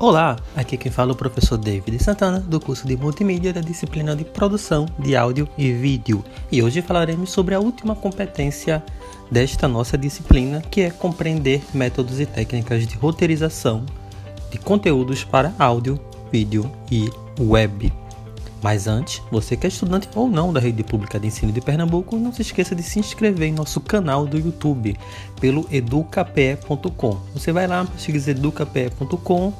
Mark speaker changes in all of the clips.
Speaker 1: Olá, aqui quem fala é o professor David Santana, do curso de Multimídia da disciplina de Produção de Áudio e Vídeo. E hoje falaremos sobre a última competência desta nossa disciplina, que é compreender métodos e técnicas de roteirização de conteúdos para áudio, vídeo e web. Mas antes, você que é estudante ou não da Rede Pública de Ensino de Pernambuco, não se esqueça de se inscrever em nosso canal do YouTube pelo educape.com. Você vai lá, pesquisa educape.com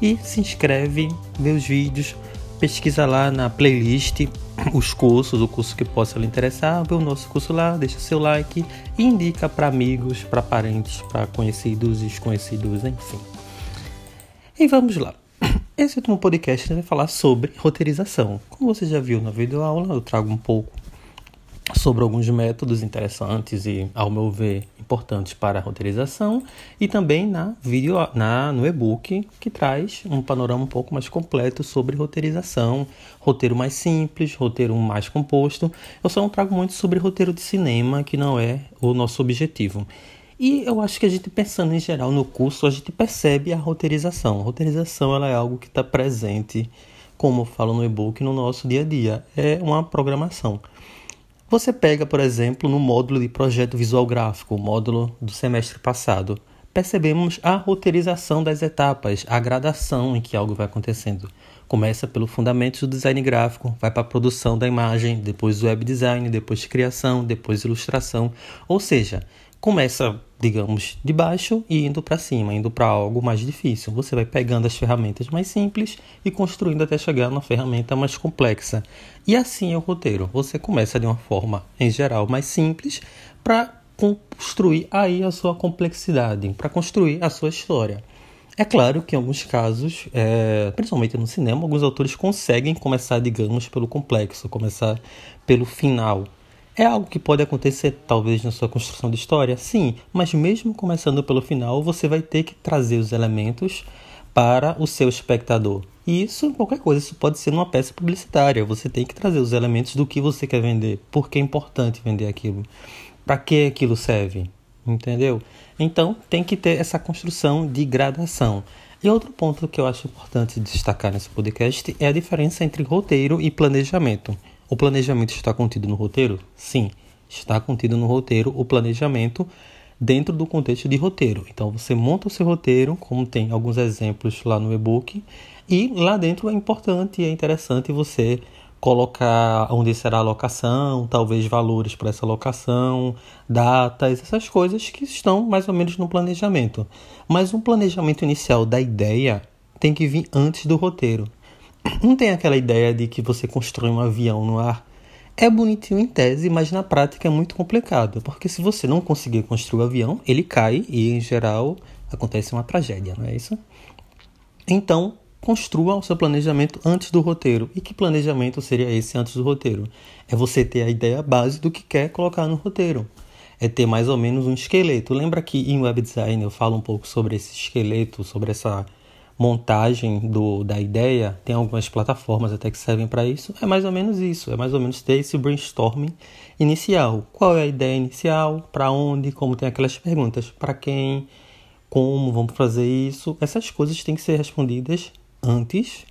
Speaker 1: e se inscreve, vê os vídeos, pesquisa lá na playlist os cursos, o curso que possa lhe interessar, vê o nosso curso lá, deixa seu like e indica para amigos, para parentes, para conhecidos desconhecidos, enfim. E vamos lá. Esse último podcast vai falar sobre roteirização. Como você já viu na videoaula, eu trago um pouco sobre alguns métodos interessantes e, ao meu ver, importantes para a roteirização e também na vídeo, na, no e-book que traz um panorama um pouco mais completo sobre roteirização, roteiro mais simples, roteiro mais composto. Eu só não trago muito sobre roteiro de cinema, que não é o nosso objetivo. E eu acho que a gente pensando em geral no curso, a gente percebe a roteirização. A roteirização ela é algo que está presente, como eu falo no e-book, no nosso dia a dia. É uma programação. Você pega, por exemplo, no módulo de projeto visual gráfico, o módulo do semestre passado, percebemos a roteirização das etapas, a gradação em que algo vai acontecendo. Começa pelo fundamento do design gráfico, vai para a produção da imagem, depois web design, depois criação, depois ilustração. Ou seja, começa, digamos, de baixo e indo para cima, indo para algo mais difícil. Você vai pegando as ferramentas mais simples e construindo até chegar na ferramenta mais complexa. E assim é o roteiro. Você começa de uma forma, em geral, mais simples para construir aí a sua complexidade, para construir a sua história. É claro que em alguns casos, é, principalmente no cinema, alguns autores conseguem começar, digamos, pelo complexo, começar pelo final. É algo que pode acontecer talvez na sua construção de história? Sim, mas mesmo começando pelo final, você vai ter que trazer os elementos para o seu espectador. E isso, qualquer coisa, isso pode ser numa peça publicitária. Você tem que trazer os elementos do que você quer vender. Por que é importante vender aquilo? Para que aquilo serve? Entendeu? Então, tem que ter essa construção de gradação. E outro ponto que eu acho importante destacar nesse podcast é a diferença entre roteiro e planejamento. O planejamento está contido no roteiro? Sim, está contido no roteiro o planejamento dentro do contexto de roteiro. Então você monta o seu roteiro, como tem alguns exemplos lá no e-book, e lá dentro é importante e é interessante você colocar onde será a locação, talvez valores para essa locação, datas, essas coisas que estão mais ou menos no planejamento. Mas um planejamento inicial da ideia tem que vir antes do roteiro. Não tem aquela ideia de que você constrói um avião no ar. É bonitinho em tese, mas na prática é muito complicado, porque se você não conseguir construir o avião, ele cai e, em geral, acontece uma tragédia, não é isso? Então, construa o seu planejamento antes do roteiro. E que planejamento seria esse antes do roteiro? É você ter a ideia base do que quer colocar no roteiro. É ter mais ou menos um esqueleto. Lembra que em web design eu falo um pouco sobre esse esqueleto, sobre essa montagem do, da ideia, tem algumas plataformas até que servem para isso, é mais ou menos isso, é mais ou menos ter esse brainstorming inicial. Qual é a ideia inicial? Para onde? Como tem aquelas perguntas, para quem? Como vamos fazer isso? Essas coisas têm que ser respondidas antes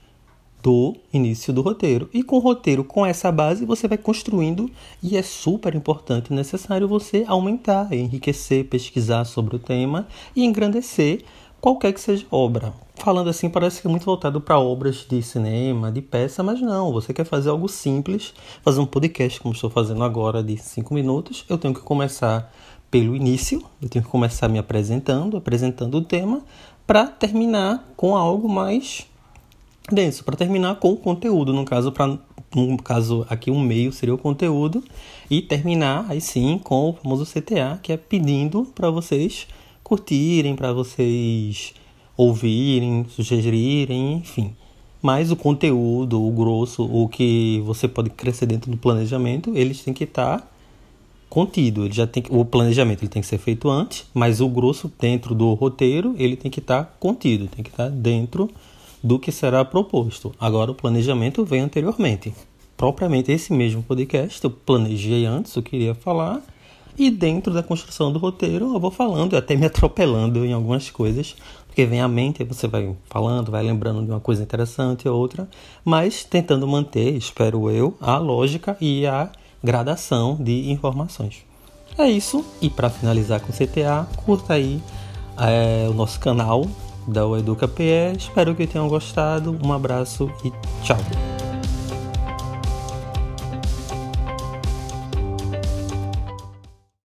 Speaker 1: do início do roteiro. E com o roteiro, com essa base, você vai construindo e é super importante, necessário você aumentar, enriquecer, pesquisar sobre o tema e engrandecer qualquer que seja obra. Falando assim, parece que é muito voltado para obras de cinema, de peça, mas não. Você quer fazer algo simples, fazer um podcast como estou fazendo agora de 5 minutos. Eu tenho que começar pelo início, eu tenho que começar me apresentando, apresentando o tema, para terminar com algo mais denso, para terminar com o conteúdo. No caso, para no caso aqui um meio seria o conteúdo e terminar aí sim com o famoso CTA, que é pedindo para vocês curtirem, para vocês ouvirem, sugerirem, enfim. Mas o conteúdo, o grosso, o que você pode crescer dentro do planejamento, eles têm que estar tá contido. Ele já tem que, o planejamento ele tem que ser feito antes, mas o grosso dentro do roteiro ele tem que estar tá contido, tem que estar tá dentro do que será proposto. Agora o planejamento vem anteriormente. Propriamente esse mesmo podcast eu planejei antes, eu queria falar E dentro da construção do roteiro, eu vou falando e até me atropelando em algumas coisas, porque vem à mente, você vai falando, vai lembrando de uma coisa interessante ou outra, mas tentando manter, espero eu, a lógica e a gradação de informações. É isso, e para finalizar com CTA, curta aí é, o nosso canal da Educa PE. Espero que tenham gostado. Um abraço e tchau.